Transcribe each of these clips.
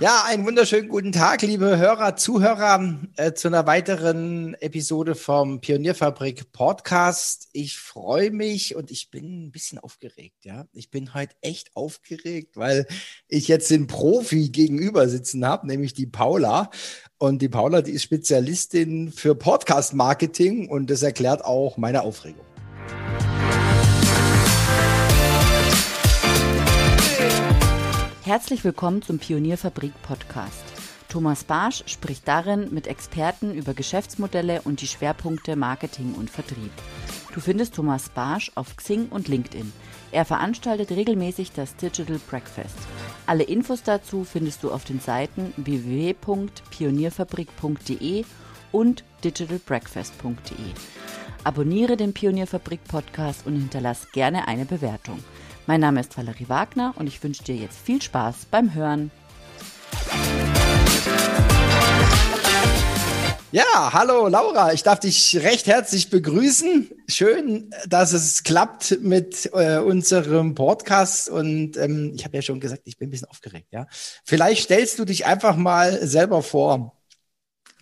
Ja, einen wunderschönen guten Tag, liebe Hörer, Zuhörer, äh, zu einer weiteren Episode vom Pionierfabrik Podcast. Ich freue mich und ich bin ein bisschen aufgeregt, ja. Ich bin heute echt aufgeregt, weil ich jetzt den Profi gegenüber sitzen habe, nämlich die Paula. Und die Paula, die ist Spezialistin für Podcast Marketing und das erklärt auch meine Aufregung. Herzlich willkommen zum Pionierfabrik Podcast. Thomas Barsch spricht darin mit Experten über Geschäftsmodelle und die Schwerpunkte Marketing und Vertrieb. Du findest Thomas Barsch auf Xing und LinkedIn. Er veranstaltet regelmäßig das Digital Breakfast. Alle Infos dazu findest du auf den Seiten www.pionierfabrik.de und digitalbreakfast.de. Abonniere den Pionierfabrik Podcast und hinterlass gerne eine Bewertung. Mein Name ist Valerie Wagner und ich wünsche dir jetzt viel Spaß beim Hören. Ja, hallo Laura, ich darf dich recht herzlich begrüßen. Schön, dass es klappt mit äh, unserem Podcast und ähm, ich habe ja schon gesagt, ich bin ein bisschen aufgeregt. Ja, vielleicht stellst du dich einfach mal selber vor.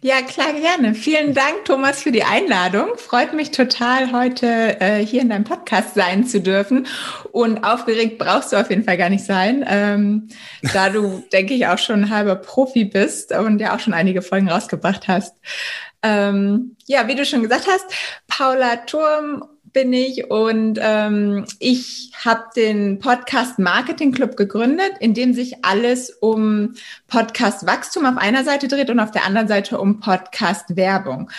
Ja, klar, gerne. Vielen Dank, Thomas, für die Einladung. Freut mich total, heute äh, hier in deinem Podcast sein zu dürfen. Und aufgeregt brauchst du auf jeden Fall gar nicht sein, ähm, da du, denke ich, auch schon ein halber Profi bist und ja auch schon einige Folgen rausgebracht hast. Ähm, ja, wie du schon gesagt hast, Paula Turm bin ich und ähm, ich habe den Podcast Marketing Club gegründet, in dem sich alles um Podcast Wachstum auf einer Seite dreht und auf der anderen Seite um Podcast Werbung.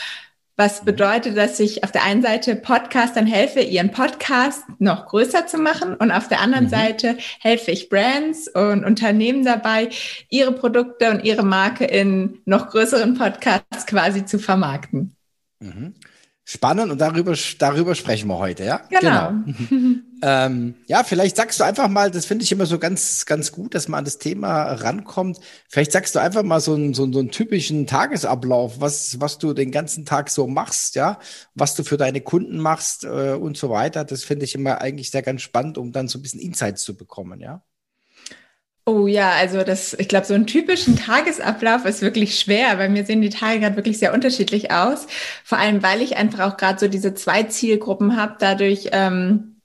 Was mhm. bedeutet, dass ich auf der einen Seite Podcastern helfe, ihren Podcast noch größer zu machen und auf der anderen mhm. Seite helfe ich Brands und Unternehmen dabei, ihre Produkte und ihre Marke in noch größeren Podcasts quasi zu vermarkten. Mhm. Spannend und darüber, darüber sprechen wir heute, ja? Genau. genau. ähm, ja, vielleicht sagst du einfach mal, das finde ich immer so ganz, ganz gut, dass man an das Thema rankommt. Vielleicht sagst du einfach mal so einen, so, so einen typischen Tagesablauf, was, was du den ganzen Tag so machst, ja, was du für deine Kunden machst äh, und so weiter. Das finde ich immer eigentlich sehr ganz spannend, um dann so ein bisschen Insights zu bekommen, ja? Oh ja, also das, ich glaube, so einen typischen Tagesablauf ist wirklich schwer. Bei mir sehen die Tage gerade wirklich sehr unterschiedlich aus. Vor allem, weil ich einfach auch gerade so diese zwei Zielgruppen habe. Dadurch ähm,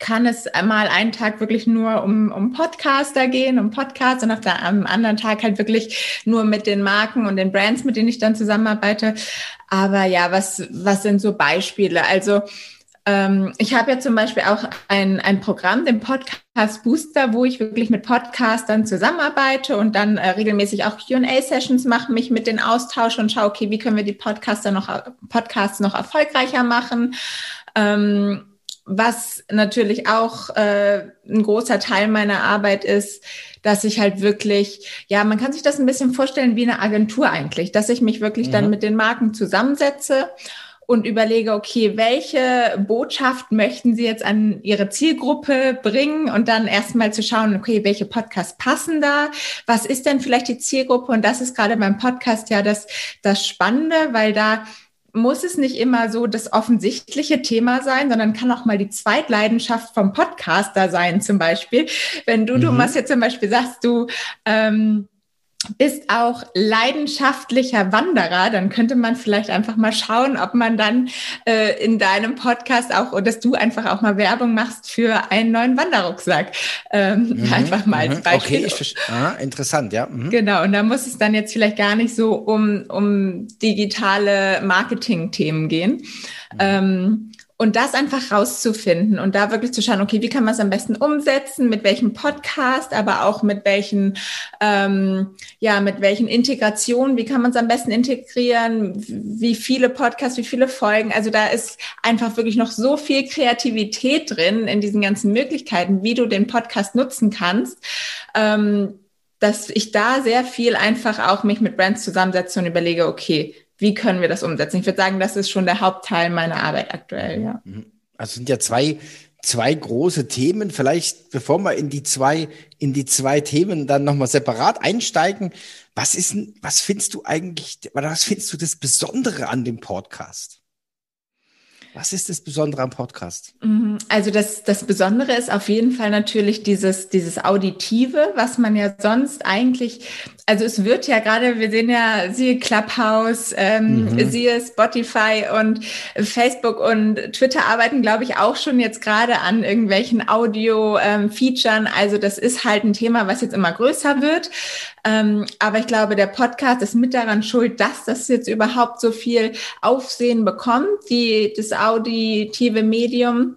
kann es einmal einen Tag wirklich nur um, um Podcaster gehen, um Podcasts und auf der, am anderen Tag halt wirklich nur mit den Marken und den Brands, mit denen ich dann zusammenarbeite. Aber ja, was, was sind so Beispiele? Also ähm, ich habe ja zum Beispiel auch ein, ein Programm, den Podcast Booster, wo ich wirklich mit Podcastern zusammenarbeite und dann äh, regelmäßig auch QA-Sessions mache, mich mit denen austausche und schaue, okay, wie können wir die Podcaster noch, Podcasts noch erfolgreicher machen. Ähm, was natürlich auch äh, ein großer Teil meiner Arbeit ist, dass ich halt wirklich, ja, man kann sich das ein bisschen vorstellen wie eine Agentur eigentlich, dass ich mich wirklich mhm. dann mit den Marken zusammensetze und überlege, okay, welche Botschaft möchten Sie jetzt an Ihre Zielgruppe bringen und dann erstmal zu schauen, okay, welche Podcasts passen da? Was ist denn vielleicht die Zielgruppe? Und das ist gerade beim Podcast ja das, das Spannende, weil da muss es nicht immer so das offensichtliche Thema sein, sondern kann auch mal die Zweitleidenschaft vom Podcaster sein, zum Beispiel. Wenn du, mhm. Thomas, jetzt zum Beispiel sagst, du, ähm, bist auch leidenschaftlicher Wanderer, dann könnte man vielleicht einfach mal schauen, ob man dann äh, in deinem Podcast auch, oder dass du einfach auch mal Werbung machst für einen neuen Wanderrucksack. Ähm, mhm, einfach mal als mhm. Beispiel. Okay, ich ah, interessant, ja. Mhm. Genau, und da muss es dann jetzt vielleicht gar nicht so um, um digitale Marketing-Themen gehen. Mhm. Ähm, und das einfach rauszufinden und da wirklich zu schauen, okay, wie kann man es am besten umsetzen, mit welchem Podcast, aber auch mit welchen, ähm, ja, mit welchen Integrationen, wie kann man es am besten integrieren, wie viele Podcasts, wie viele Folgen. Also da ist einfach wirklich noch so viel Kreativität drin in diesen ganzen Möglichkeiten, wie du den Podcast nutzen kannst. Ähm, dass ich da sehr viel einfach auch mich mit Brands zusammensetze und überlege, okay, wie können wir das umsetzen? Ich würde sagen, das ist schon der Hauptteil meiner Arbeit aktuell, ja. Mhm. Also sind ja zwei, zwei große Themen. Vielleicht, bevor wir in die zwei, in die zwei Themen dann nochmal separat einsteigen, was ist, was findest du eigentlich, was findest du das Besondere an dem Podcast? Was ist das Besondere am Podcast? Mhm. Also das, das Besondere ist auf jeden Fall natürlich dieses, dieses Auditive, was man ja sonst eigentlich, also es wird ja gerade, wir sehen ja, siehe Clubhouse, ähm, mhm. siehe Spotify und Facebook und Twitter arbeiten, glaube ich, auch schon jetzt gerade an irgendwelchen Audio-Featuren. Ähm, also das ist halt ein Thema, was jetzt immer größer wird. Ähm, aber ich glaube, der Podcast ist mit daran schuld, dass das jetzt überhaupt so viel Aufsehen bekommt, die, das auditive Medium.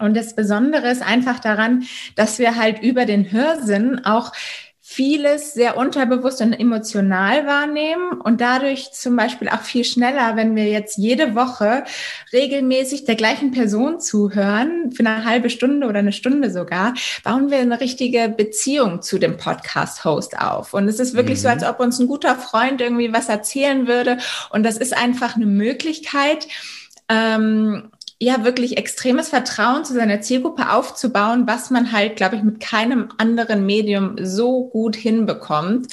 Und das Besondere ist einfach daran, dass wir halt über den Hörsinn auch vieles sehr unterbewusst und emotional wahrnehmen und dadurch zum Beispiel auch viel schneller, wenn wir jetzt jede Woche regelmäßig der gleichen Person zuhören, für eine halbe Stunde oder eine Stunde sogar, bauen wir eine richtige Beziehung zu dem Podcast-Host auf. Und es ist wirklich mhm. so, als ob uns ein guter Freund irgendwie was erzählen würde. Und das ist einfach eine Möglichkeit, ähm, ja wirklich extremes Vertrauen zu seiner Zielgruppe aufzubauen, was man halt, glaube ich, mit keinem anderen Medium so gut hinbekommt.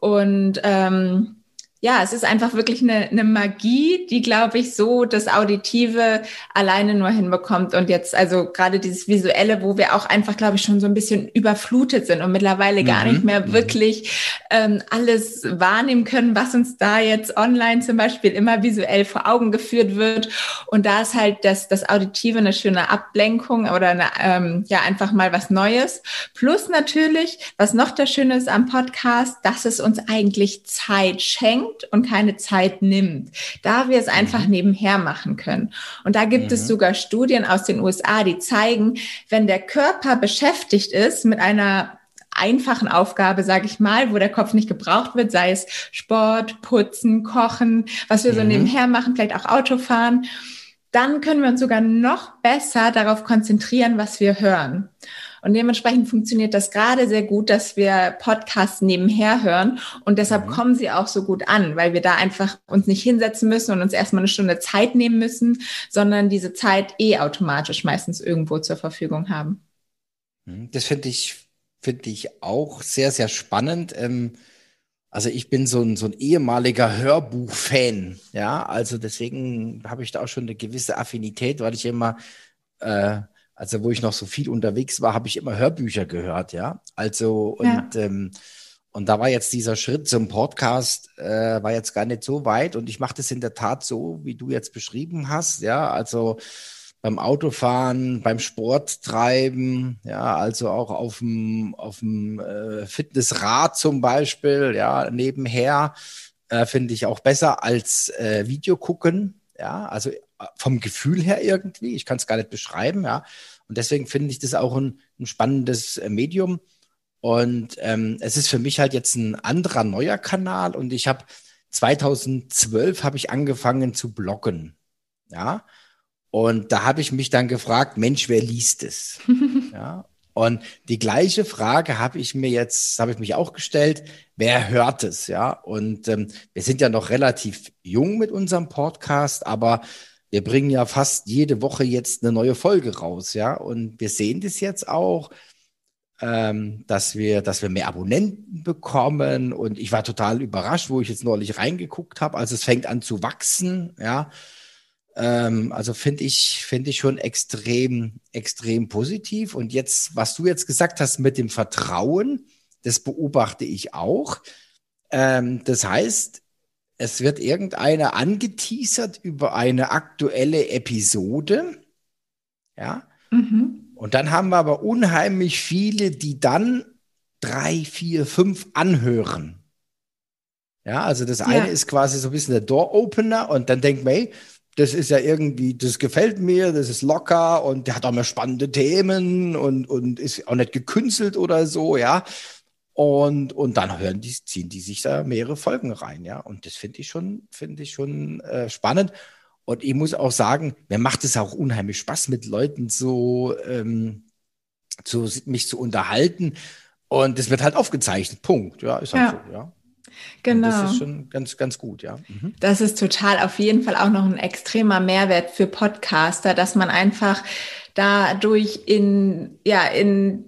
Und ähm, ja, es ist einfach wirklich eine, eine Magie, die, glaube ich, so das Auditive alleine nur hinbekommt. Und jetzt, also gerade dieses Visuelle, wo wir auch einfach, glaube ich, schon so ein bisschen überflutet sind und mittlerweile gar mhm. nicht mehr mhm. wirklich ähm, alles wahrnehmen können, was uns da jetzt online zum Beispiel immer visuell vor Augen geführt wird. Und da ist halt das, das Auditive eine schöne Ablenkung oder eine, ähm, ja, einfach mal was Neues. Plus natürlich, was noch das Schöne ist am Podcast, dass es uns eigentlich Zeit schenkt gibt und keine Zeit nimmt, da wir es einfach mhm. nebenher machen können. Und da gibt mhm. es sogar Studien aus den USA, die zeigen, wenn der Körper beschäftigt ist mit einer einfachen Aufgabe, sage ich mal, wo der Kopf nicht gebraucht wird, sei es Sport, Putzen, Kochen, was wir mhm. so nebenher machen, vielleicht auch Autofahren, dann können wir uns sogar noch besser darauf konzentrieren, was wir hören. Und dementsprechend funktioniert das gerade sehr gut, dass wir Podcasts nebenher hören. Und deshalb mhm. kommen sie auch so gut an, weil wir da einfach uns nicht hinsetzen müssen und uns erstmal eine Stunde Zeit nehmen müssen, sondern diese Zeit eh automatisch meistens irgendwo zur Verfügung haben. Mhm. Das finde ich, finde ich auch sehr, sehr spannend. Ähm, also ich bin so ein, so ein ehemaliger Hörbuch-Fan, ja, also deswegen habe ich da auch schon eine gewisse Affinität, weil ich immer äh, also wo ich noch so viel unterwegs war, habe ich immer Hörbücher gehört, ja. Also und ja. ähm, und da war jetzt dieser Schritt zum Podcast äh, war jetzt gar nicht so weit und ich mache das in der Tat so, wie du jetzt beschrieben hast, ja. Also beim Autofahren, beim Sport treiben, ja, also auch auf dem auf dem äh, Fitnessrad zum Beispiel, ja, nebenher äh, finde ich auch besser als äh, Video gucken, ja. Also vom Gefühl her irgendwie. Ich kann es gar nicht beschreiben, ja. Und deswegen finde ich das auch ein, ein spannendes äh, Medium. Und ähm, es ist für mich halt jetzt ein anderer neuer Kanal. Und ich habe 2012 habe ich angefangen zu bloggen, ja. Und da habe ich mich dann gefragt, Mensch, wer liest es? ja. Und die gleiche Frage habe ich mir jetzt, habe ich mich auch gestellt, wer hört es? Ja. Und ähm, wir sind ja noch relativ jung mit unserem Podcast, aber wir bringen ja fast jede Woche jetzt eine neue Folge raus, ja. Und wir sehen das jetzt auch, ähm, dass wir, dass wir mehr Abonnenten bekommen. Und ich war total überrascht, wo ich jetzt neulich reingeguckt habe. Also es fängt an zu wachsen, ja. Ähm, also finde ich, finde ich schon extrem, extrem positiv. Und jetzt, was du jetzt gesagt hast mit dem Vertrauen, das beobachte ich auch. Ähm, das heißt, es wird irgendeiner angeteasert über eine aktuelle Episode. Ja. Mhm. Und dann haben wir aber unheimlich viele, die dann drei, vier, fünf anhören. Ja, also das eine ja. ist quasi so ein bisschen der Door-Opener und dann denkt man, hey, das ist ja irgendwie, das gefällt mir, das ist locker und der hat auch mal spannende Themen und, und ist auch nicht gekünstelt oder so, ja. Und, und dann hören die, ziehen die sich da mehrere Folgen rein, ja. Und das finde ich schon, finde ich schon äh, spannend. Und ich muss auch sagen, mir macht es auch unheimlich Spaß, mit Leuten so ähm, zu, mich zu unterhalten. Und es wird halt aufgezeichnet. Punkt. Ja, ist halt ja. so, ja. Genau. Und das ist schon ganz, ganz gut, ja. Mhm. Das ist total auf jeden Fall auch noch ein extremer Mehrwert für Podcaster, dass man einfach dadurch in, ja, in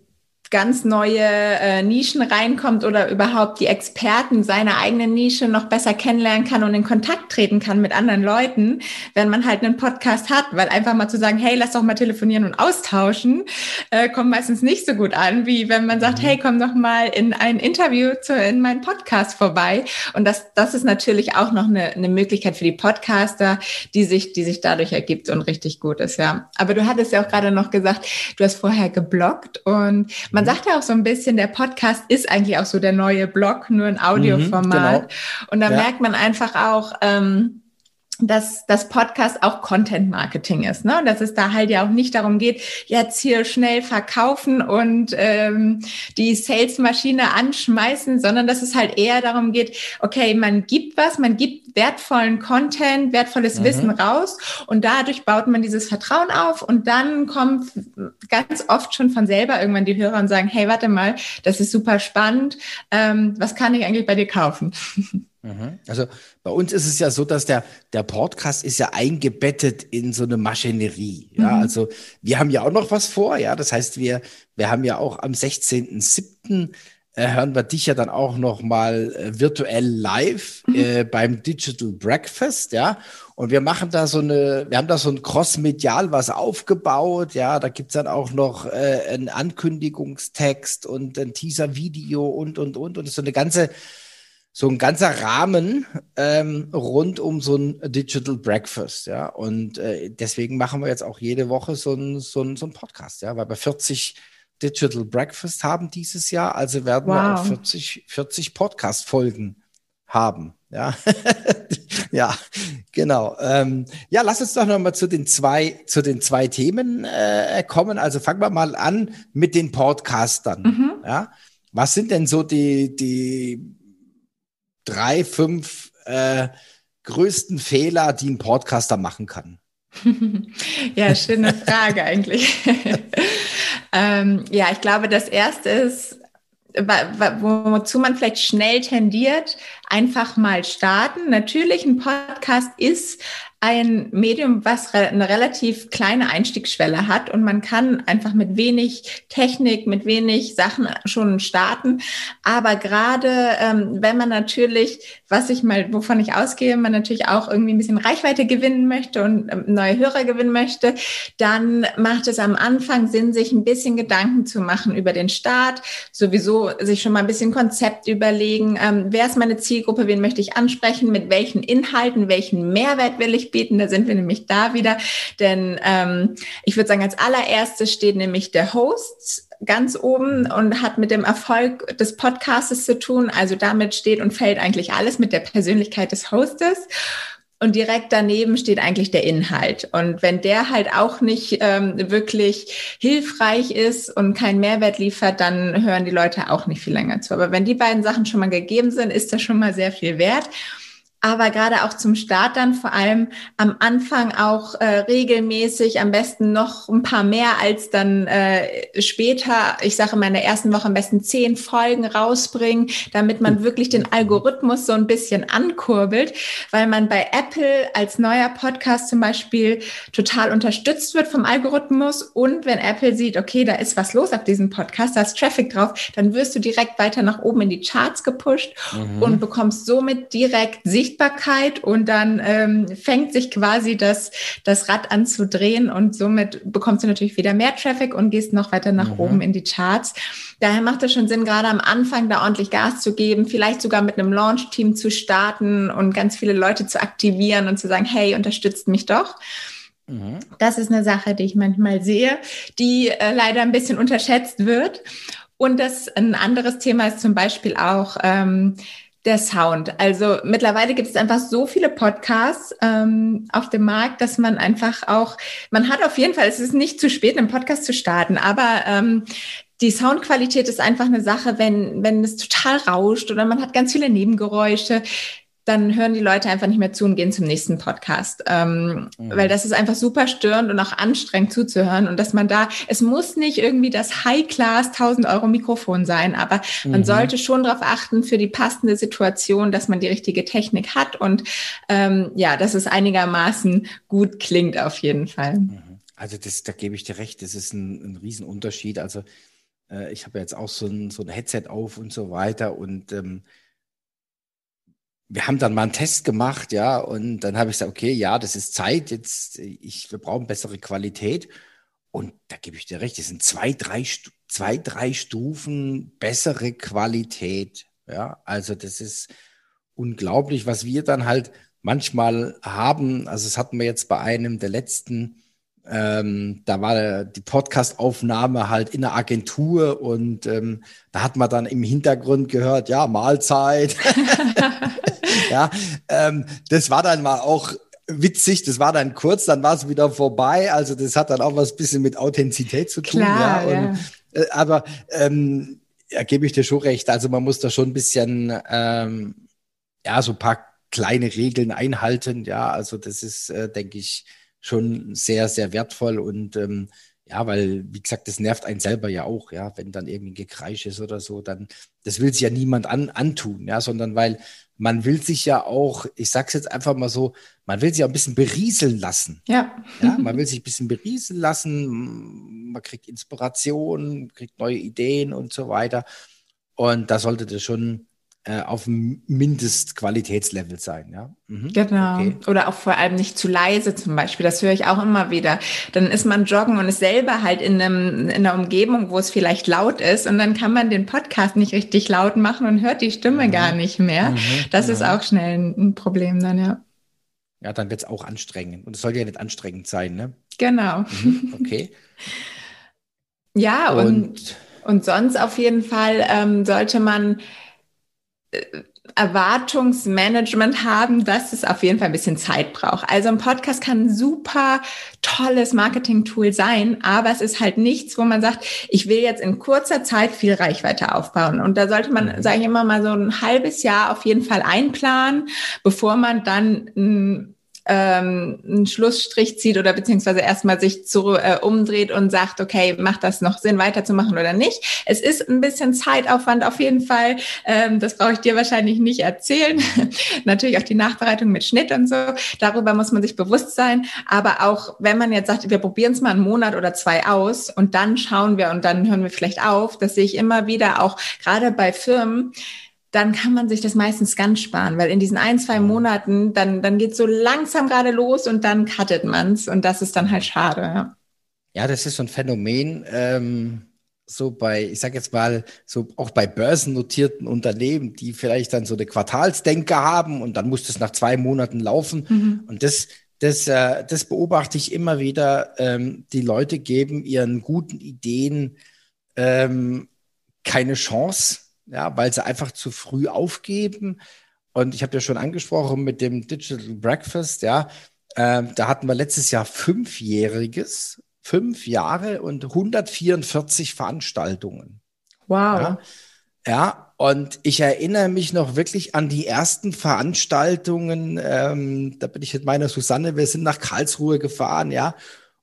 ganz neue äh, Nischen reinkommt oder überhaupt die Experten seiner eigenen Nische noch besser kennenlernen kann und in Kontakt treten kann mit anderen Leuten, wenn man halt einen Podcast hat. Weil einfach mal zu sagen, hey, lass doch mal telefonieren und austauschen, äh, kommt meistens nicht so gut an, wie wenn man sagt, mhm. hey, komm doch mal in ein Interview zu, in meinen Podcast vorbei. Und das, das ist natürlich auch noch eine, eine Möglichkeit für die Podcaster, die sich, die sich dadurch ergibt und richtig gut ist, ja. Aber du hattest ja auch gerade noch gesagt, du hast vorher gebloggt und man mhm. sagt ja auch so ein bisschen, der Podcast ist eigentlich auch so der neue Blog, nur ein Audioformat. Mhm, genau. Und da ja. merkt man einfach auch, ähm, dass das Podcast auch Content Marketing ist, ne? Und dass es da halt ja auch nicht darum geht, jetzt hier schnell verkaufen und ähm, die Salesmaschine anschmeißen, sondern dass es halt eher darum geht, okay, man gibt was, man gibt wertvollen Content, wertvolles mhm. Wissen raus und dadurch baut man dieses Vertrauen auf und dann kommt ganz oft schon von selber irgendwann die Hörer und sagen, hey, warte mal, das ist super spannend, ähm, was kann ich eigentlich bei dir kaufen? Mhm. Also bei uns ist es ja so, dass der, der Podcast ist ja eingebettet in so eine Maschinerie. Ja, mhm. also wir haben ja auch noch was vor. Ja, das heißt, wir, wir haben ja auch am 16.07. Äh, hören wir dich ja dann auch noch mal äh, virtuell live mhm. äh, beim Digital Breakfast. Ja, und wir machen da so eine, wir haben da so ein Cross-Medial was aufgebaut. Ja, da gibt's dann auch noch äh, einen Ankündigungstext und ein Teaser-Video und, und, und. Und so eine ganze so ein ganzer Rahmen ähm, rund um so ein Digital Breakfast, ja. Und äh, deswegen machen wir jetzt auch jede Woche so ein, so ein, so ein Podcast, ja, weil wir 40 Digital Breakfast haben dieses Jahr, also werden wow. wir auch 40, 40 Podcast-Folgen haben. Ja, ja, genau. Ähm, ja, lass uns doch noch mal zu den zwei, zu den zwei Themen äh, kommen. Also fangen wir mal an mit den Podcastern. Mhm. Ja, was sind denn so die, die drei, fünf äh, größten Fehler, die ein Podcaster machen kann? ja, schöne Frage eigentlich. ähm, ja, ich glaube, das erste ist, wozu man vielleicht schnell tendiert, einfach mal starten. Natürlich, ein Podcast ist ein Medium, was eine relativ kleine Einstiegsschwelle hat und man kann einfach mit wenig Technik, mit wenig Sachen schon starten. Aber gerade ähm, wenn man natürlich, was ich mal, wovon ich ausgehe, man natürlich auch irgendwie ein bisschen Reichweite gewinnen möchte und ähm, neue Hörer gewinnen möchte, dann macht es am Anfang Sinn, sich ein bisschen Gedanken zu machen über den Start, sowieso sich schon mal ein bisschen Konzept überlegen, ähm, wer ist meine Zielgruppe, wen möchte ich ansprechen, mit welchen Inhalten, welchen Mehrwert will ich bieten. Da sind wir nämlich da wieder. Denn ähm, ich würde sagen, als allererstes steht nämlich der Host ganz oben und hat mit dem Erfolg des Podcastes zu tun. Also damit steht und fällt eigentlich alles mit der Persönlichkeit des Hostes. Und direkt daneben steht eigentlich der Inhalt. Und wenn der halt auch nicht ähm, wirklich hilfreich ist und keinen Mehrwert liefert, dann hören die Leute auch nicht viel länger zu. Aber wenn die beiden Sachen schon mal gegeben sind, ist das schon mal sehr viel wert aber gerade auch zum Start dann vor allem am Anfang auch äh, regelmäßig, am besten noch ein paar mehr als dann äh, später. Ich sage in meiner ersten Woche am besten zehn Folgen rausbringen, damit man wirklich den Algorithmus so ein bisschen ankurbelt, weil man bei Apple als neuer Podcast zum Beispiel total unterstützt wird vom Algorithmus und wenn Apple sieht, okay, da ist was los auf diesem Podcast, da ist Traffic drauf, dann wirst du direkt weiter nach oben in die Charts gepusht mhm. und bekommst somit direkt Sicht Sichtbarkeit und dann ähm, fängt sich quasi das, das Rad an zu drehen und somit bekommst du natürlich wieder mehr Traffic und gehst noch weiter nach mhm. oben in die Charts. Daher macht es schon Sinn, gerade am Anfang da ordentlich Gas zu geben, vielleicht sogar mit einem Launch-Team zu starten und ganz viele Leute zu aktivieren und zu sagen, hey, unterstützt mich doch. Mhm. Das ist eine Sache, die ich manchmal sehe, die äh, leider ein bisschen unterschätzt wird. Und das ein anderes Thema ist zum Beispiel auch, ähm, der Sound. Also mittlerweile gibt es einfach so viele Podcasts ähm, auf dem Markt, dass man einfach auch, man hat auf jeden Fall, es ist nicht zu spät, einen Podcast zu starten, aber ähm, die Soundqualität ist einfach eine Sache, wenn, wenn es total rauscht oder man hat ganz viele Nebengeräusche dann hören die Leute einfach nicht mehr zu und gehen zum nächsten Podcast. Ähm, mhm. Weil das ist einfach super störend und auch anstrengend zuzuhören. Und dass man da, es muss nicht irgendwie das High-Class 1000 Euro Mikrofon sein, aber mhm. man sollte schon darauf achten für die passende Situation, dass man die richtige Technik hat und ähm, ja, dass es einigermaßen gut klingt auf jeden Fall. Mhm. Also das, da gebe ich dir recht, das ist ein, ein Riesenunterschied. Also Äh, ich habe jetzt auch so ein, so ein Headset auf und so weiter und ähm, wir haben dann mal einen Test gemacht, ja, und dann habe ich gesagt, okay, ja, das ist Zeit, jetzt, ich, wir brauchen bessere Qualität. Und da gebe ich dir recht, es sind zwei, drei, zwei, drei Stufen bessere Qualität. Ja, also das ist unglaublich, was wir dann halt manchmal haben. Also das hatten wir jetzt bei einem der letzten, ähm, da war die Podcast-Aufnahme halt in der Agentur und ähm, da hat man dann im Hintergrund gehört, ja, Mahlzeit. ja, ähm, das war dann mal auch witzig, das war dann kurz, dann war es wieder vorbei. Also das hat dann auch was bisschen mit Authentizität zu tun. Klar, ja. Und, ja. Äh, aber ähm, ja, gebe ich dir schon recht. Also man muss da schon ein bisschen, ähm, ja, so ein paar kleine Regeln einhalten. Ja, also das ist, äh, denke ich, schon sehr, sehr wertvoll und ähm, ja, weil, wie gesagt, das nervt einen selber ja auch, ja, wenn dann irgendwie ein Gekreisch ist oder so, dann, das will sich ja niemand an, antun, ja, sondern weil man will sich ja auch, ich sag's jetzt einfach mal so, man will sich auch ein bisschen berieseln lassen. Ja. ja man will sich ein bisschen berieseln lassen, man kriegt Inspiration, kriegt neue Ideen und so weiter. Und da sollte das schon auf dem Mindestqualitätslevel sein, ja. Mhm. Genau. Okay. Oder auch vor allem nicht zu leise zum Beispiel. Das höre ich auch immer wieder. Dann ist man joggen und ist selber halt in, einem, in einer Umgebung, wo es vielleicht laut ist und dann kann man den Podcast nicht richtig laut machen und hört die Stimme mhm. gar nicht mehr. Mhm. Das ist auch schnell ein, ein Problem dann, ja. Ja, dann wird es auch anstrengend. Und es soll ja nicht anstrengend sein, ne? Genau. Mhm. Okay. ja, und, und, und sonst auf jeden Fall ähm, sollte man Erwartungsmanagement haben, dass es auf jeden Fall ein bisschen Zeit braucht. Also ein Podcast kann ein super tolles Marketing-Tool sein, aber es ist halt nichts, wo man sagt, ich will jetzt in kurzer Zeit viel Reichweite aufbauen. Und da sollte man, mhm. sage ich immer mal, so ein halbes Jahr auf jeden Fall einplanen, bevor man dann ein ähm, einen Schlussstrich zieht oder beziehungsweise erstmal sich zu, äh, umdreht und sagt, okay, macht das noch Sinn, weiterzumachen oder nicht. Es ist ein bisschen Zeitaufwand auf jeden Fall. Ähm, das brauche ich dir wahrscheinlich nicht erzählen. Natürlich auch die Nachbereitung mit Schnitt und so. Darüber muss man sich bewusst sein. Aber auch wenn man jetzt sagt, wir probieren es mal einen Monat oder zwei aus und dann schauen wir und dann hören wir vielleicht auf, das sehe ich immer wieder auch gerade bei Firmen, dann kann man sich das meistens ganz sparen, weil in diesen ein, zwei mhm. Monaten, dann, dann geht so langsam gerade los und dann cuttet man's und das ist dann halt schade. Ja, ja das ist so ein Phänomen, ähm, so bei, ich sag jetzt mal, so auch bei börsennotierten Unternehmen, die vielleicht dann so eine Quartalsdenke haben und dann muss das nach zwei Monaten laufen mhm. und das das, äh, das beobachte ich immer wieder. Ähm, die Leute geben ihren guten Ideen ähm, keine Chance ja, weil sie einfach zu früh aufgeben. Und ich habe ja schon angesprochen mit dem Digital Breakfast, ja, äh, da hatten wir letztes Jahr fünfjähriges, fünf Jahre und 144 Veranstaltungen. Wow. Ja, ja, und ich erinnere mich noch wirklich an die ersten Veranstaltungen. Ähm, da bin ich mit meiner Susanne, wir sind nach Karlsruhe gefahren, ja.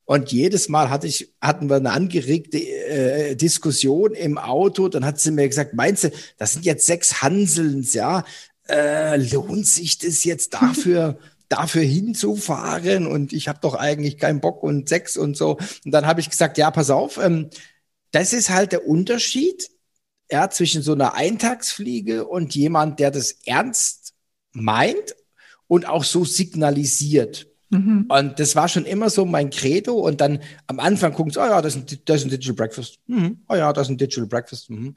Und jedes Mal hatte ich, hatten wir eine angeregte äh, Diskussion im Auto. Dann hat sie mir gesagt, meinst du, das sind jetzt sechs Hanselns, ja? Äh, lohnt sich das jetzt dafür, dafür hinzufahren? Und ich habe doch eigentlich keinen Bock und sechs und so. Und dann habe ich gesagt, ja, pass auf, ähm, das ist halt der Unterschied ja, zwischen so einer Eintagsfliege und jemand, der das ernst meint und auch so signalisiert. Mhm. Und das war schon immer so mein Credo. Und dann am Anfang gucken sie, oh ja, das ist ein, das ist ein Digital Breakfast. Mhm. Oh ja, das ist ein Digital Breakfast. Mhm.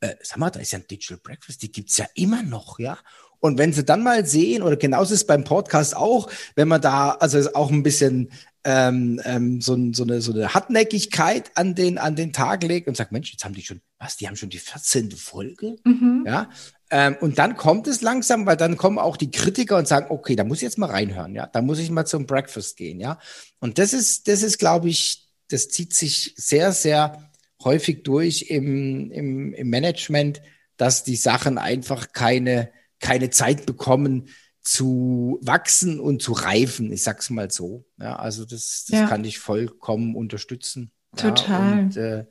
Äh, sag mal, da ist ja ein Digital Breakfast, die gibt's ja immer noch, ja. Und wenn sie dann mal sehen, oder genauso ist es beim Podcast auch, wenn man da, also auch ein bisschen ähm, ähm, so, so, eine, so eine Hartnäckigkeit an den, an den Tag legt und sagt, Mensch, jetzt haben die schon, was, die haben schon die 14. Folge? Mhm. Ja, ähm, und dann kommt es langsam, weil dann kommen auch die Kritiker und sagen, okay, da muss ich jetzt mal reinhören, ja, da muss ich mal zum Breakfast gehen, ja. Und das ist, das ist, glaube ich, das zieht sich sehr, sehr häufig durch im, im, im Management, dass die Sachen einfach keine, keine Zeit bekommen, zu wachsen und zu reifen, ich sag's mal so. Ja, also das, das ja. kann ich vollkommen unterstützen. Total. Ja, und, äh,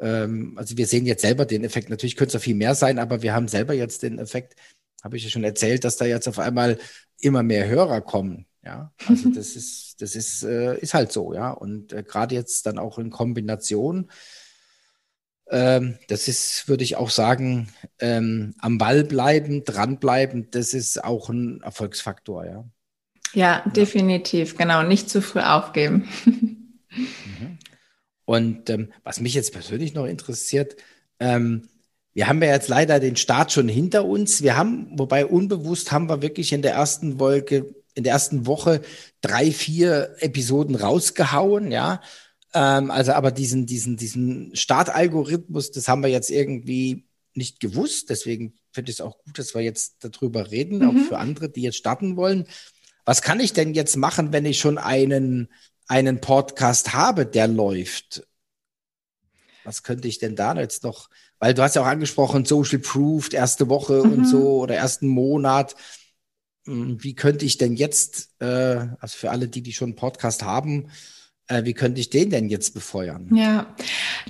ähm, also wir sehen jetzt selber den Effekt. Natürlich könnte es viel mehr sein, aber wir haben selber jetzt den Effekt, habe ich ja schon erzählt, dass da jetzt auf einmal immer mehr Hörer kommen. Ja, also das ist, das ist, äh, ist halt so, ja. Und äh, gerade jetzt dann auch in Kombination Ähm, das ist, würde ich auch sagen, ähm, am Ball bleiben, dranbleiben, das ist auch ein Erfolgsfaktor, ja. Ja, definitiv, genau. Nicht zu früh aufgeben. Und ähm, was mich jetzt persönlich noch interessiert, ähm, wir haben ja jetzt leider den Start schon hinter uns. Wir haben, wobei unbewusst haben wir wirklich in der ersten Wolke, in der ersten Woche drei, vier Episoden rausgehauen, ja. Ähm, also aber diesen, diesen, diesen Startalgorithmus, das haben wir jetzt irgendwie nicht gewusst. Deswegen finde ich es auch gut, dass wir jetzt darüber reden, mhm. auch für andere, die jetzt starten wollen. Was kann ich denn jetzt machen, wenn ich schon einen, einen Podcast habe, der läuft? Was könnte ich denn da jetzt noch weil du hast ja auch angesprochen, Social Proofed, erste Woche mhm. und so oder ersten Monat. Hm, wie könnte ich denn jetzt, äh, also für alle, die, die schon einen Podcast haben, wie könnte ich den denn jetzt befeuern? Ja,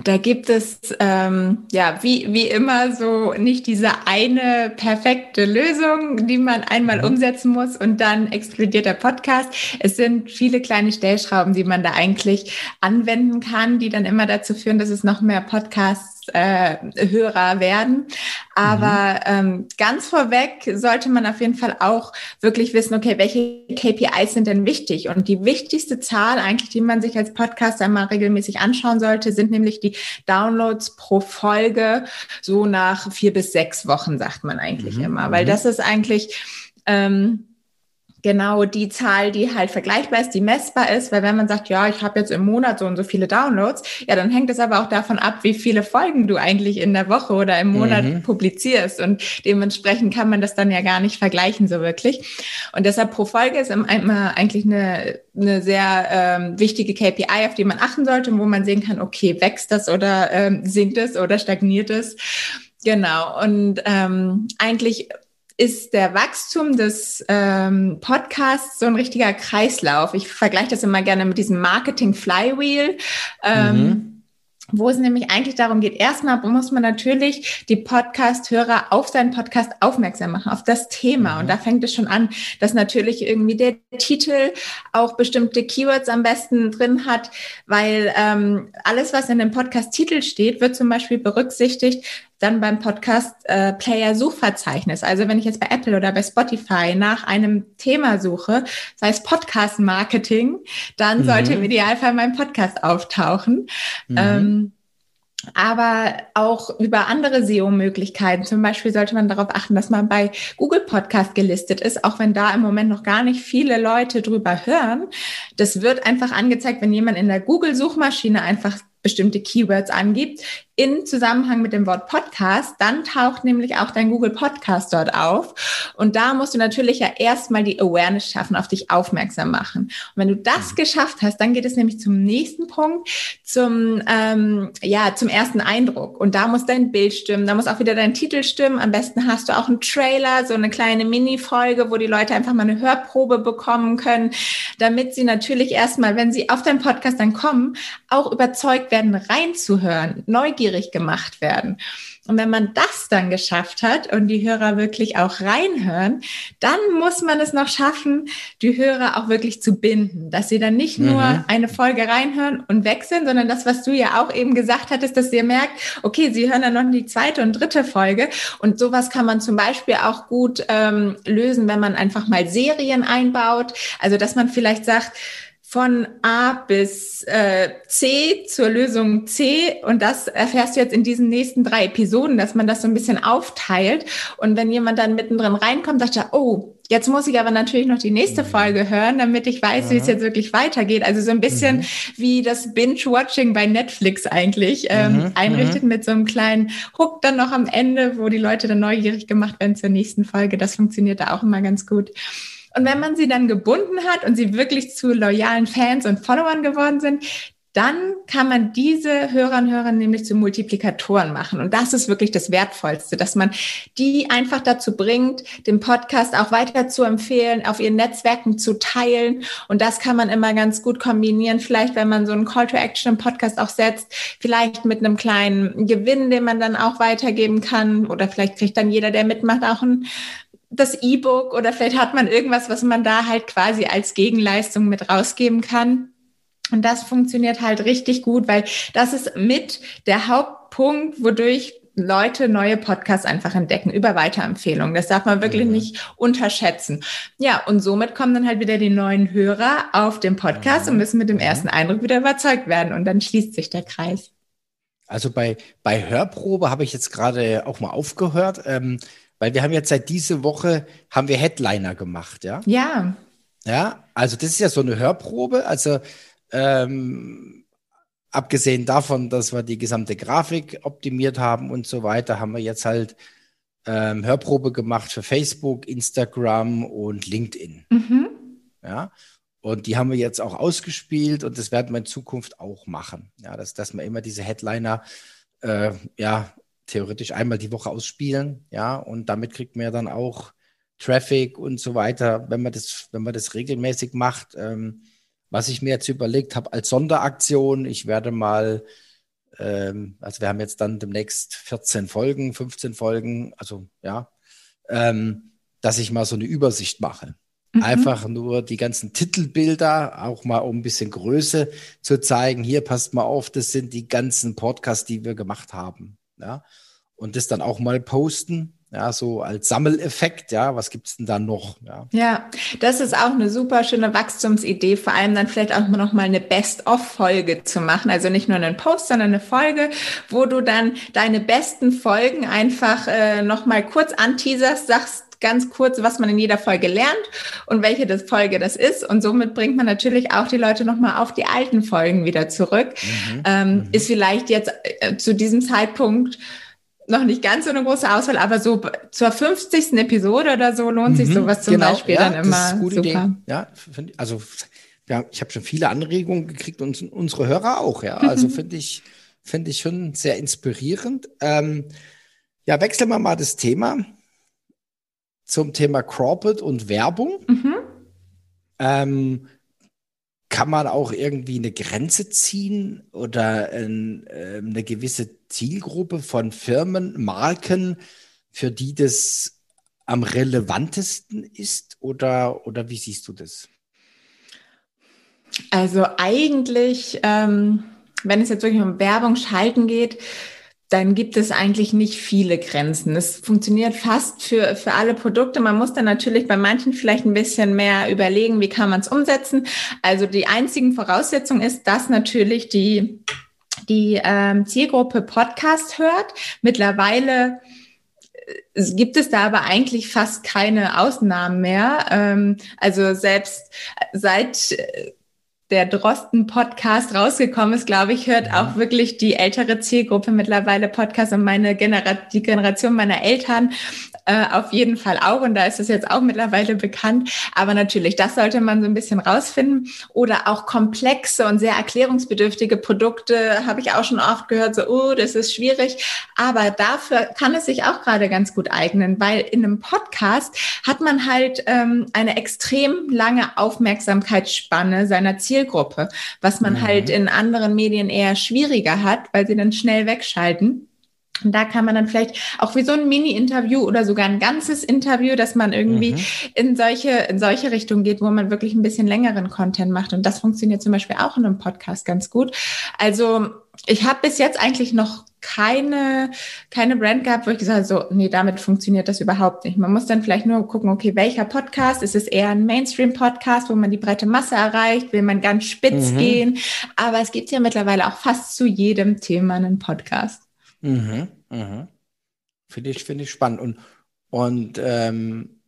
da gibt es ähm, ja wie, wie immer so nicht diese eine perfekte Lösung, die man einmal mhm. umsetzen muss und dann explodiert der Podcast. Es sind viele kleine Stellschrauben, die man da eigentlich anwenden kann, die dann immer dazu führen, dass es noch mehr Podcasts äh, Hörer werden. Aber mhm. ähm, ganz vorweg sollte man auf jeden Fall auch wirklich wissen, okay, welche KPIs sind denn wichtig? Und die wichtigste Zahl eigentlich, die man sich als Podcaster mal regelmäßig anschauen sollte, sind nämlich die Downloads pro Folge, so nach vier bis sechs Wochen, sagt man eigentlich mhm. immer. Weil mhm. das ist eigentlich ähm, genau die Zahl, die halt vergleichbar ist, die messbar ist, weil wenn man sagt, ja, ich habe jetzt im Monat so und so viele Downloads, ja, dann hängt es aber auch davon ab, wie viele Folgen du eigentlich in der Woche oder im Monat mhm. publizierst und dementsprechend kann man das dann ja gar nicht vergleichen so wirklich. Und deshalb pro Folge ist immer eigentlich eine, eine sehr ähm, wichtige KPI, auf die man achten sollte, wo man sehen kann, okay, wächst das oder ähm, sinkt es oder stagniert es. Genau. Und ähm, eigentlich ist der Wachstum des ähm, Podcasts so ein richtiger Kreislauf. Ich vergleiche das immer gerne mit diesem Marketing Flywheel. Ähm, mhm wo es nämlich eigentlich darum geht, erstmal muss man natürlich die Podcast-Hörer auf seinen Podcast aufmerksam machen, auf das Thema. Mhm. Und da fängt es schon an, dass natürlich irgendwie der Titel auch bestimmte Keywords am besten drin hat, weil ähm, alles, was in dem Podcast-Titel steht, wird zum Beispiel berücksichtigt, dann beim Podcast äh, Player Suchverzeichnis. Also wenn ich jetzt bei Apple oder bei Spotify nach einem Thema suche, sei es Podcast Marketing, dann mhm. sollte im Idealfall mein Podcast auftauchen. Mhm. Ähm, aber auch über andere SEO-Möglichkeiten. Zum Beispiel sollte man darauf achten, dass man bei Google Podcast gelistet ist, auch wenn da im Moment noch gar nicht viele Leute drüber hören. Das wird einfach angezeigt, wenn jemand in der Google-Suchmaschine einfach bestimmte Keywords angibt, in Zusammenhang mit dem Wort Podcast, dann taucht nämlich auch dein Google Podcast dort auf. Und da musst du natürlich ja erstmal die Awareness schaffen, auf dich aufmerksam machen. Und wenn du das mhm. geschafft hast, dann geht es nämlich zum nächsten Punkt, zum, ähm, ja, zum ersten Eindruck. Und da muss dein Bild stimmen, da muss auch wieder dein Titel stimmen. Am besten hast du auch einen Trailer, so eine kleine Mini-Folge, wo die Leute einfach mal eine Hörprobe bekommen können, damit sie natürlich erstmal, wenn sie auf deinen Podcast dann kommen, auch überzeugt werden, reinzuhören, neugierig neugierig gemacht werden. Und wenn man das dann geschafft hat und die Hörer wirklich auch reinhören, dann muss man es noch schaffen, die Hörer auch wirklich zu binden, dass sie dann nicht nur mhm. eine Folge reinhören und wechseln, sondern das, was du ja auch eben gesagt hattest, dass ihr merkt, okay, sie hören dann noch die zweite und dritte Folge. Und sowas kann man zum Beispiel auch gut ähm, lösen, wenn man einfach mal Serien einbaut. Also, dass man vielleicht sagt, von A bis äh, C zur Lösung C. Und das erfährst du jetzt in diesen nächsten drei Episoden, dass man das so ein bisschen aufteilt. Und wenn jemand dann mittendrin reinkommt, sagt er, oh, jetzt muss ich aber natürlich noch die nächste mhm. Folge hören, damit ich weiß, ja. wie es jetzt wirklich weitergeht. Also so ein bisschen mhm. wie das Binge-Watching bei Netflix eigentlich ähm, mhm. mhm. einrichtet mit so einem kleinen Hook dann noch am Ende, wo die Leute dann neugierig gemacht werden zur nächsten Folge. Das funktioniert da auch immer ganz gut. Und wenn man sie dann gebunden hat und sie wirklich zu loyalen Fans und Followern geworden sind, dann kann man diese Hörer und Hörer nämlich zu Multiplikatoren machen. Und das ist wirklich das Wertvollste, dass man die einfach dazu bringt, den Podcast auch weiter zu empfehlen, auf ihren Netzwerken zu teilen. Und das kann man immer ganz gut kombinieren. Vielleicht, wenn man so einen Call to Action im Podcast auch setzt, vielleicht mit einem kleinen Gewinn, den man dann auch weitergeben kann. Oder vielleicht kriegt dann jeder, der mitmacht, auch ein das E-Book oder vielleicht hat man irgendwas, was man da halt quasi als Gegenleistung mit rausgeben kann. Und das funktioniert halt richtig gut, weil das ist mit der Haupt Punkt, wodurch Leute neue Podcasts einfach entdecken über Weiterempfehlungen. Das darf man wirklich mhm. nicht unterschätzen. Ja, und somit kommen dann halt wieder die neuen Hörer auf den Podcast mhm. und müssen mit dem mhm. ersten Eindruck wieder überzeugt werden. Und dann schließt sich der Kreis. Also bei, bei Hörprobe habe ich jetzt gerade auch mal aufgehört, ähm, weil wir haben jetzt seit diese Woche haben wir Headliner gemacht, ja? Ja. Ja, also das ist ja so eine Hörprobe. Also ähm, abgesehen davon, dass wir die gesamte Grafik optimiert haben und so weiter, haben wir jetzt halt ähm, Hörprobe gemacht für Facebook, Instagram und LinkedIn. Mhm. Ja. Und die haben wir jetzt auch ausgespielt und das werden wir in Zukunft auch machen. Ja, dass, dass wir immer diese Headliner äh, ja theoretisch einmal die Woche ausspielen, ja, und damit kriegt man ja dann auch Traffic und so weiter, wenn man das, wenn man das regelmäßig macht. Ähm, was ich mir jetzt überlegt habe als Sonderaktion, ich werde mal, ähm, also wir haben jetzt dann demnächst 14 Folgen, 15 Folgen, also ja, ähm, dass ich mal so eine Übersicht mache. Mhm. Einfach nur die ganzen Titelbilder, auch mal um ein bisschen Größe zu zeigen. Hier passt mal auf, das sind die ganzen Podcasts, die wir gemacht haben. Ja. Und das dann auch mal posten ja, so als Sammeleffekt, ja, was gibt's denn da noch? Ja. ja, das ist auch eine super schöne Wachstumsidee, vor allem dann vielleicht auch noch mal eine Best-of-Folge zu machen. Also nicht nur einen Post, sondern eine Folge, wo du dann deine besten Folgen einfach äh, noch kurz anteaserst, sagst, ganz kurz, was man in jeder Folge lernt und welche das Folge das ist. Und somit bringt man natürlich auch die Leute nochmal auf die alten Folgen wieder zurück. Mhm. Ähm, mhm. Ist vielleicht jetzt äh, zu diesem Zeitpunkt noch nicht ganz so eine große Auswahl, aber so zur 50. Episode oder so lohnt mhm, sich sowas zum genau, Beispiel ja, dann immer. Das ist eine gute super. Idee. Ja, also ja, ich habe schon viele Anregungen gekriegt und unsere Hörer auch, ja. Also finde ich, finde ich schon sehr inspirierend. Ähm, ja, wechseln wir mal das Thema zum Thema Corporate und Werbung. Mhm. Ähm, kann man auch irgendwie eine Grenze ziehen oder ein, äh, eine gewisse Zielgruppe von Firmen, Marken, für die das am relevantesten ist? Oder, oder wie siehst du das? Also eigentlich, ähm, wenn es jetzt wirklich um Werbung schalten geht, dann gibt es eigentlich nicht viele Grenzen. Es funktioniert fast für, für alle Produkte. Man muss dann natürlich bei manchen vielleicht ein bisschen mehr überlegen, wie kann man es umsetzen. Also die einzigen Voraussetzung ist, dass natürlich die, die ähm, Zielgruppe Podcast hört. Mittlerweile äh, gibt es da aber eigentlich fast keine Ausnahmen mehr. Ähm, also selbst seit äh, der Drosten-Podcast rausgekommen ist, glaube ich, hört ja. auch wirklich die ältere Zielgruppe mittlerweile Podcast und meine Genera die Generation meiner Eltern äh, auf jeden Fall auch. Und da ist es jetzt auch mittlerweile bekannt. Aber natürlich, das sollte man so ein bisschen rausfinden. Oder auch komplexe und sehr erklärungsbedürftige Produkte habe ich auch schon oft gehört, so, oh, das ist schwierig. Aber dafür kann es sich auch gerade ganz gut eignen, weil in einem Podcast hat man halt ähm, eine extrem lange Aufmerksamkeitsspanne seiner Zielgruppe, was man mhm. halt in anderen Medien eher schwieriger hat, weil sie dann schnell wegschalten. Und da kann man dann vielleicht auch wie so ein Mini-Interview oder sogar ein ganzes Interview, dass man irgendwie mhm. in solche, in solche Richtungen geht, wo man wirklich ein bisschen längeren Content macht. Und das funktioniert zum Beispiel auch in einem Podcast ganz gut. Also ich habe bis jetzt eigentlich noch keine, keine Brand gehabt, wo ich gesagt habe, so, nee, damit funktioniert das überhaupt nicht. Man muss dann vielleicht nur gucken, okay, welcher Podcast? Ist es eher ein Mainstream-Podcast, wo man die breite Masse erreicht? Will man ganz spitz mhm. gehen? Aber es gibt ja mittlerweile auch fast zu jedem Thema einen Podcast. Mhm, mhm. Finde ich, finde ich spannend. Und, und ähm,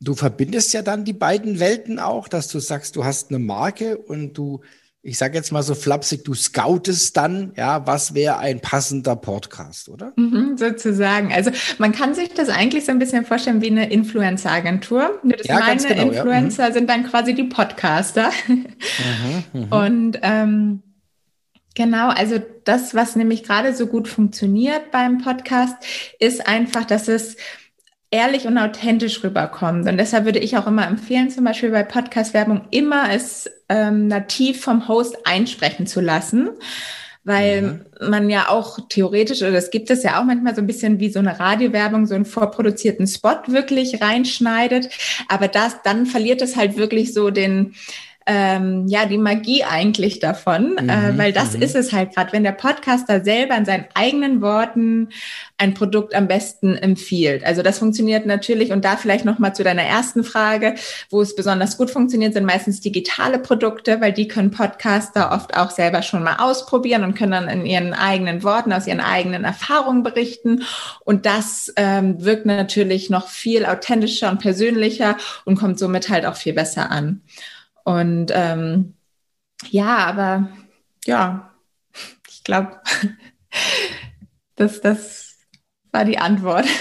du verbindest ja dann die beiden Welten auch, dass du sagst, du hast eine Marke und du, ich sage jetzt mal so flapsig, du scoutest dann, ja, was wäre ein passender Podcast, oder? Mhm, sozusagen. Also man kann sich das eigentlich so ein bisschen vorstellen wie eine Influencer-Agentur. Nur das ja, meine genau, Influencer ja. mhm. sind dann quasi die Podcaster. Mhm, mhm. und ähm, Genau, also das, was nämlich gerade so gut funktioniert beim Podcast, ist einfach, dass es ehrlich und authentisch rüberkommt. Und deshalb würde ich auch immer empfehlen, zum Beispiel bei Podcast-Werbung immer es ähm, nativ vom Host einsprechen zu lassen. Weil mhm. man ja auch theoretisch, oder das gibt es ja auch manchmal so ein bisschen wie so eine Radiowerbung, so einen vorproduzierten Spot wirklich reinschneidet. Aber das, dann verliert es halt wirklich so den, ähm, ja die Magie eigentlich davon, äh, mhm, äh, weil das mhm. ist es halt gerade, wenn der Podcaster selber in seinen eigenen Worten ein Produkt am besten empfiehlt. Also das funktioniert natürlich und da vielleicht noch mal zu deiner ersten Frage, wo es besonders gut funktioniert, sind meistens digitale Produkte, weil die können Podcaster oft auch selber schon mal ausprobieren und können dann in ihren eigenen Worten aus ihren eigenen Erfahrungen berichten und das ähm, wirkt natürlich noch viel authentischer und persönlicher und kommt somit halt auch viel besser an. Und ähm, ja, aber ja, ich glaube, dass das war die Antwort.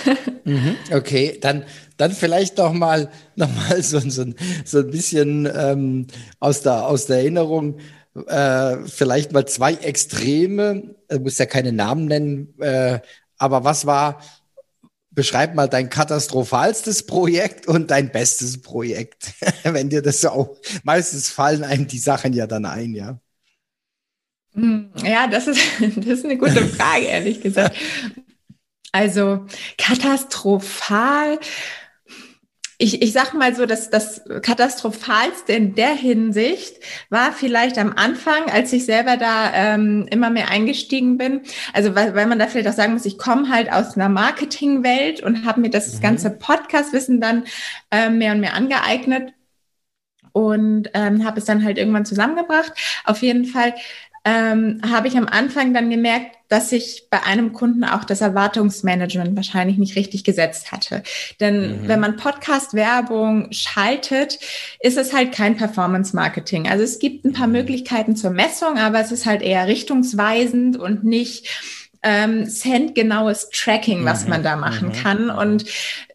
Mhm, okay, dann, dann vielleicht noch mal, noch mal so, so, so ein bisschen ähm, aus, der, aus der Erinnerung, äh, vielleicht mal zwei Extreme, du musst ja keine Namen nennen, äh, aber was war, beschreib mal dein katastrophalstes Projekt und dein bestes Projekt, wenn dir das so auch, meistens fallen einem die Sachen ja dann ein, ja. Hm, ja, das ist, das ist eine gute Frage, ehrlich gesagt. Also katastrophal. Ich, ich sag mal so, dass das Katastrophalste in der Hinsicht war vielleicht am Anfang, als ich selber da ähm, immer mehr eingestiegen bin. Also weil, weil man da vielleicht auch sagen muss, ich komme halt aus einer Marketingwelt und habe mir das mhm. ganze Podcast-Wissen dann äh, mehr und mehr angeeignet und ähm, habe es dann halt irgendwann zusammengebracht. Auf jeden Fall ähm, habe ich am Anfang dann gemerkt, dass ich bei einem Kunden auch das Erwartungsmanagement wahrscheinlich nicht richtig gesetzt hatte. Denn mhm. wenn man Podcast-Werbung schaltet, ist es halt kein Performance-Marketing. Also es gibt ein paar mhm. Möglichkeiten zur Messung, aber es ist halt eher richtungsweisend und nicht ähm, centgenaues Tracking, was man da machen mhm. kann. Und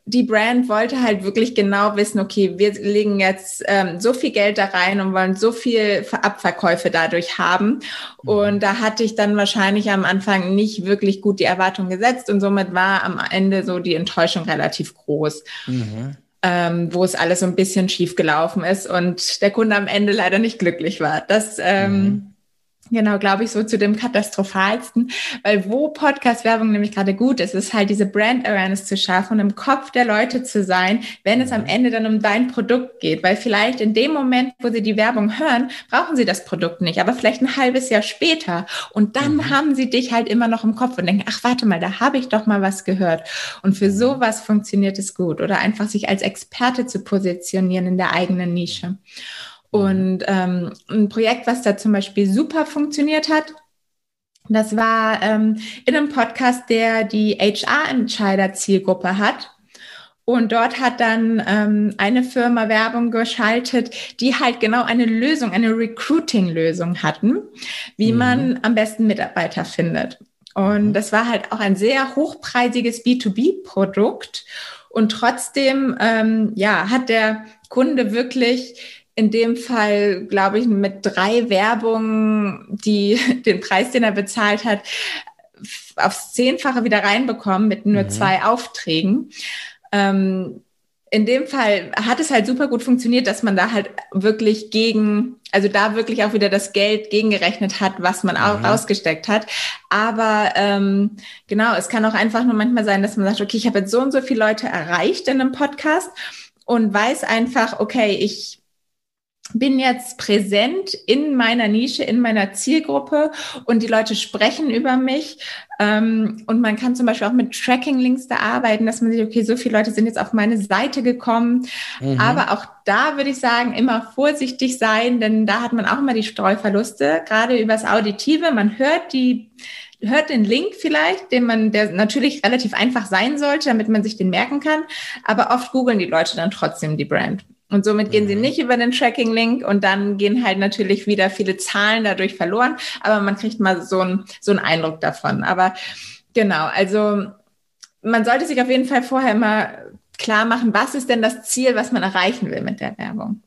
die Brand wollte halt wirklich genau wissen, okay, wir legen jetzt ähm, so viel Geld da rein und wollen so viel Abverkäufe dadurch haben. Mhm. Und da hatte ich dann wahrscheinlich am Anfang nicht wirklich gut die Erwartung gesetzt und somit war am Ende so die Enttäuschung relativ groß. Mhm. Ähm, wo es alles so ein bisschen schief gelaufen ist und der Kunde am Ende leider nicht glücklich war. Das ähm, mhm. Genau, glaube ich, so zu dem katastrophalsten, weil wo Podcast-Werbung nämlich gerade gut ist, ist halt diese Brand-Awareness zu schaffen und im Kopf der Leute zu sein, wenn es am mhm. Ende dann um dein Produkt geht, weil vielleicht in dem Moment, wo sie die Werbung hören, brauchen sie das Produkt nicht, aber vielleicht ein halbes Jahr später und dann mhm. haben sie dich halt immer noch im Kopf und denken, ach warte mal, da habe ich doch mal was gehört und für mhm. sowas funktioniert es gut oder einfach sich als Experte zu positionieren in der eigenen Nische. Und ähm, ein Projekt, was da zum Beispiel super funktioniert hat, das war ähm, in einem Podcast, der die HR-Entscheider-Zielgruppe hat. Und dort hat dann ähm, eine Firma Werbung geschaltet, die halt genau eine Lösung, eine Recruiting-Lösung hatten, wie mhm. man am besten Mitarbeiter findet. Und mhm. das war halt auch ein sehr hochpreisiges B2B-Produkt. Und trotzdem, ähm, ja, hat der Kunde wirklich in dem Fall, glaube ich, mit drei Werbungen, die den Preis, den er bezahlt hat, aufs Zehnfache wieder reinbekommen mit nur mhm. zwei Aufträgen. Ähm, in dem Fall hat es halt super gut funktioniert, dass man da halt wirklich gegen, also da wirklich auch wieder das Geld gegengerechnet hat, was man auch mhm. ausgesteckt hat. Aber ähm, genau, es kann auch einfach nur manchmal sein, dass man sagt, okay, ich habe jetzt so und so viele Leute erreicht in einem Podcast und weiß einfach, okay, ich bin jetzt präsent in meiner Nische, in meiner Zielgruppe und die Leute sprechen über mich. Ähm, und man kann zum Beispiel auch mit Tracking-Links da arbeiten, dass man sieht, okay, so viele Leute sind jetzt auf meine Seite gekommen. Mhm. Aber auch da würde ich sagen, immer vorsichtig sein, denn da hat man auch immer die Streuverluste, gerade übers Auditive. Man hört die hört den Link vielleicht, den man, der natürlich relativ einfach sein sollte, damit man sich den merken kann. Aber oft googeln die Leute dann trotzdem die Brand. Und somit gehen sie mhm. nicht über den Tracking-Link und dann gehen halt natürlich wieder viele Zahlen dadurch verloren. Aber man kriegt mal so, ein, so einen Eindruck davon. Aber genau, also man sollte sich auf jeden Fall vorher immer klar machen, was ist denn das Ziel, was man erreichen will mit der Werbung.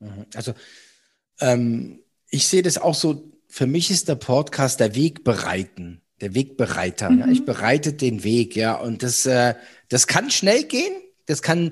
Mhm. Also ähm, ich sehe das auch so, für mich ist der Podcast der Wegbereiten, der Wegbereiter. Mhm. Ja? Ich bereite den Weg, ja. Und das, äh, das kann schnell gehen, das kann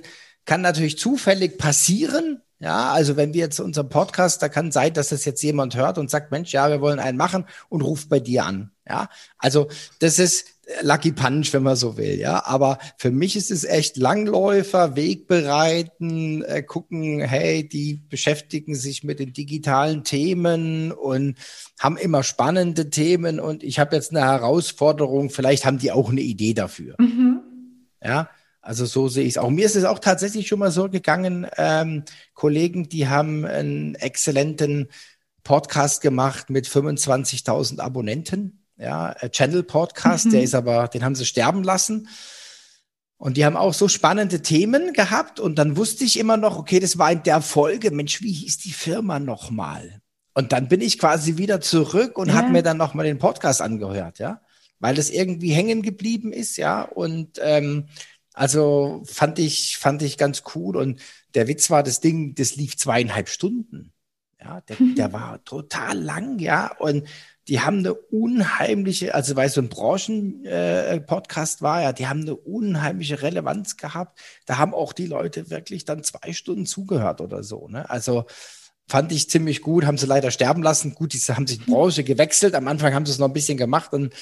kann natürlich zufällig passieren. Ja, also wenn wir jetzt unseren Podcast, da kann sein, dass das jetzt jemand hört und sagt, Mensch, ja, wir wollen einen machen und ruft bei dir an. Ja, also das ist Lucky Punch, wenn man so will, ja. Aber für mich ist es echt Langläufer, Wegbereiten, äh, gucken, hey, die beschäftigen sich mit den digitalen Themen und haben immer spannende Themen und ich habe jetzt eine Herausforderung, vielleicht haben die auch eine Idee dafür. Mhm. Ja, also so sehe ich es auch. Mir ist es auch tatsächlich schon mal so gegangen, ähm, Kollegen, die haben einen exzellenten Podcast gemacht mit 25.000 Abonnenten ja, Channel Podcast, mhm. der ist aber, den haben sie sterben lassen. Und die haben auch so spannende Themen gehabt. Und dann wusste ich immer noch, okay, das war in der Folge, Mensch, wie hieß die Firma nochmal? Und dann bin ich quasi wieder zurück und ja. habe mir dann nochmal den Podcast angehört, ja, weil das irgendwie hängen geblieben ist, ja. Und ähm, also fand ich, fand ich ganz cool. Und der Witz war, das Ding, das lief zweieinhalb Stunden. Ja, der, der war total lang, ja. Und die haben eine unheimliche, also weil so ein Branchen-Podcast äh, war, ja, die haben eine unheimliche Relevanz gehabt. Da haben auch die Leute wirklich dann zwei Stunden zugehört oder so. Ne? Also fand ich ziemlich gut, haben sie leider sterben lassen. Gut, die haben sich die Branche gewechselt. Am Anfang haben sie es noch ein bisschen gemacht und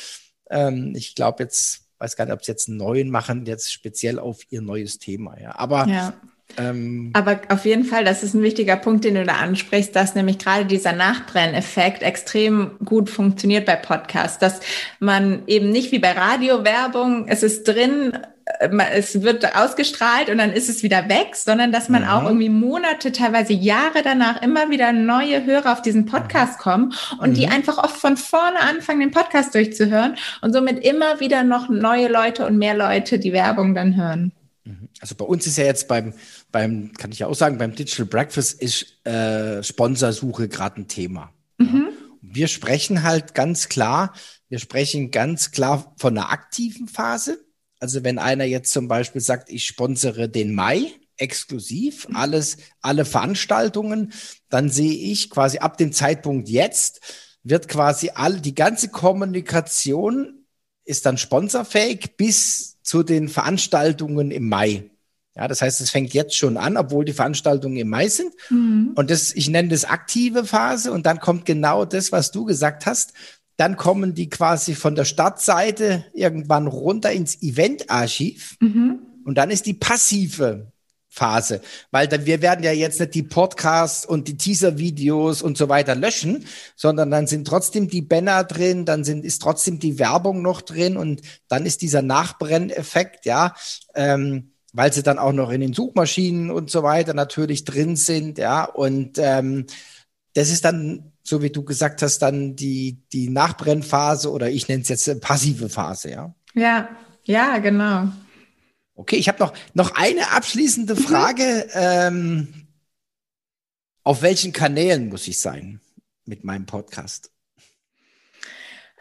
ähm, ich glaube jetzt, weiß gar nicht, ob sie jetzt einen neuen machen, jetzt speziell auf ihr neues Thema. Ja, aber ja. Ähm, Aber auf jeden Fall, das ist ein wichtiger Punkt, den du da ansprichst, dass nämlich gerade dieser Nachbrenneffekt extrem gut funktioniert bei Podcasts, dass man eben nicht wie bei Radiowerbung, es ist drin, es wird ausgestrahlt und dann ist es wieder weg, sondern dass man mhm. auch irgendwie Monate, teilweise Jahre danach immer wieder neue Hörer auf diesen Podcast kommen und mhm. die einfach oft von vorne anfangen, den Podcast durchzuhören und somit immer wieder noch neue Leute und mehr Leute die Werbung dann hören. Mhm. Also bei uns ist ja jetzt beim, beim, kann ich ja auch sagen, beim Digital Breakfast ist äh, Sponsorsuche gerade ein Thema. Mhm. Ja. Wir sprechen halt ganz klar, wir sprechen ganz klar von einer aktiven Phase. Also wenn einer jetzt zum Beispiel sagt, ich sponsere den Mai exklusiv, mhm. alles, alle Veranstaltungen, dann sehe ich quasi ab dem Zeitpunkt jetzt wird quasi all, die ganze Kommunikation ist dann sponsorfähig bis zu den Veranstaltungen im Mai. Ja, das heißt, es fängt jetzt schon an, obwohl die Veranstaltungen im Mai sind. Mhm. Und das, ich nenne das aktive Phase. Und dann kommt genau das, was du gesagt hast. Dann kommen die quasi von der Startseite irgendwann runter ins Eventarchiv. Mhm. Und dann ist die passive Phase, weil dann, wir werden ja jetzt nicht die Podcasts und die Teaser-Videos und so weiter löschen, sondern dann sind trotzdem die Banner drin, dann sind, ist trotzdem die Werbung noch drin und dann ist dieser Nachbrenneffekt, ja, ähm, weil sie dann auch noch in den Suchmaschinen und so weiter natürlich drin sind, ja, und ähm, das ist dann, so wie du gesagt hast, dann die, die Nachbrennphase oder ich nenne es jetzt passive Phase, ja. Ja, ja, genau. Okay, ich habe noch, noch eine abschließende mhm. Frage. Ähm, auf welchen Kanälen muss ich sein mit meinem Podcast?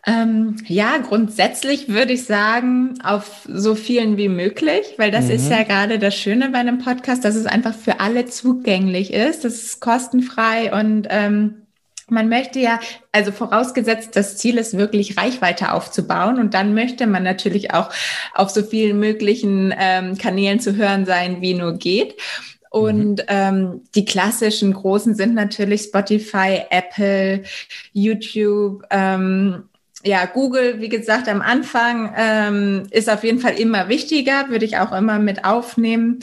Ähm, ja, grundsätzlich würde ich sagen, auf so vielen wie möglich, weil das mhm. ist ja gerade das Schöne bei einem Podcast, dass es einfach für alle zugänglich ist. Das ist kostenfrei und ähm, man möchte ja, also vorausgesetzt, das Ziel ist wirklich Reichweite aufzubauen und dann möchte man natürlich auch auf so vielen möglichen ähm, Kanälen zu hören sein, wie nur geht. Und mhm. ähm, die klassischen großen sind natürlich Spotify, Apple, YouTube, ähm, ja, Google, wie gesagt, am Anfang ähm, ist auf jeden Fall immer wichtiger, würde ich auch immer mit aufnehmen.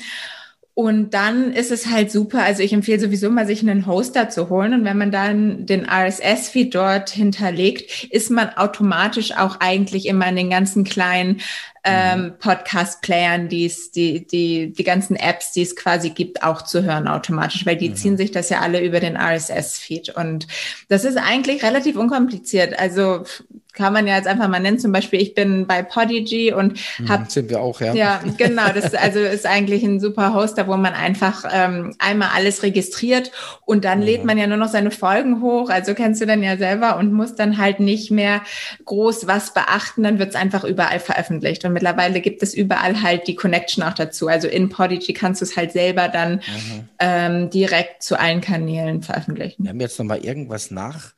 Und dann ist es halt super. Also ich empfehle sowieso mal, sich einen Hoster zu holen. Und wenn man dann den RSS-Feed dort hinterlegt, ist man automatisch auch eigentlich immer in den ganzen kleinen ähm, mhm. Podcast-Playern, die es, die, die, die ganzen Apps, die es quasi gibt, auch zu hören automatisch, weil die mhm. ziehen sich das ja alle über den RSS-Feed. Und das ist eigentlich relativ unkompliziert. Also kann man ja jetzt einfach mal nennen, zum Beispiel, ich bin bei Podigy und mhm, habe. Sind wir auch, ja. Ja, genau. Das also ist eigentlich ein super Hoster, wo man einfach ähm, einmal alles registriert und dann mhm. lädt man ja nur noch seine Folgen hoch. Also kennst du dann ja selber und muss dann halt nicht mehr groß was beachten. Dann wird es einfach überall veröffentlicht. Und mittlerweile gibt es überall halt die Connection auch dazu. Also in Podigy kannst du es halt selber dann mhm. ähm, direkt zu allen Kanälen veröffentlichen. Wir haben jetzt nochmal irgendwas nach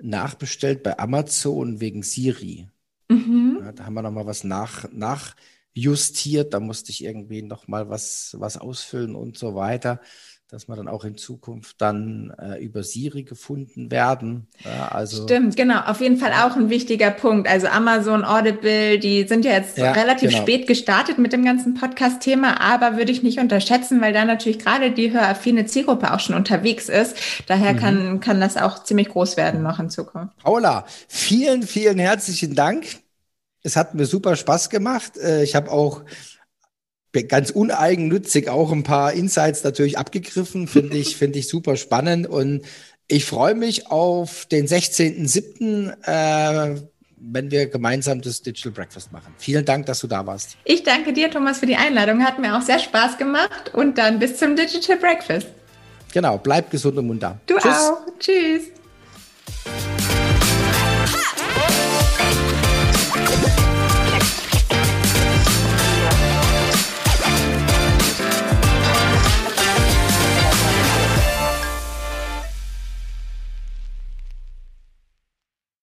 nachbestellt bei Amazon wegen Siri. Mhm. Ja, da haben wir noch mal was nach, nach justiert. Da musste ich irgendwie nochmal was, was ausfüllen und so weiter dass wir dann auch in Zukunft dann äh, über Siri gefunden werden. Ja, also Stimmt, genau. Auf jeden Fall auch ein wichtiger Punkt. Also Amazon, Audible, die sind ja jetzt ja, relativ genau. spät gestartet mit dem ganzen Podcast-Thema, aber würde ich nicht unterschätzen, weil da natürlich gerade die höraffine Zielgruppe auch schon unterwegs ist. Daher mhm. kann, kann das auch ziemlich groß werden noch in Zukunft. Paula, vielen, vielen herzlichen Dank. Es hat mir super Spaß gemacht. Äh, ich habe auch ganz uneigennützig auch ein paar Insights natürlich abgegriffen. Finde ich, finde ich super spannend und ich freue mich auf den 16.07., äh, wenn wir gemeinsam das Digital Breakfast machen. Vielen Dank, dass du da warst. Ich danke dir, Thomas, für die Einladung. Hat mir auch sehr Spaß gemacht und dann bis zum Digital Breakfast. Genau, bleib gesund und munter. Du Tschüss. auch. Tschüss.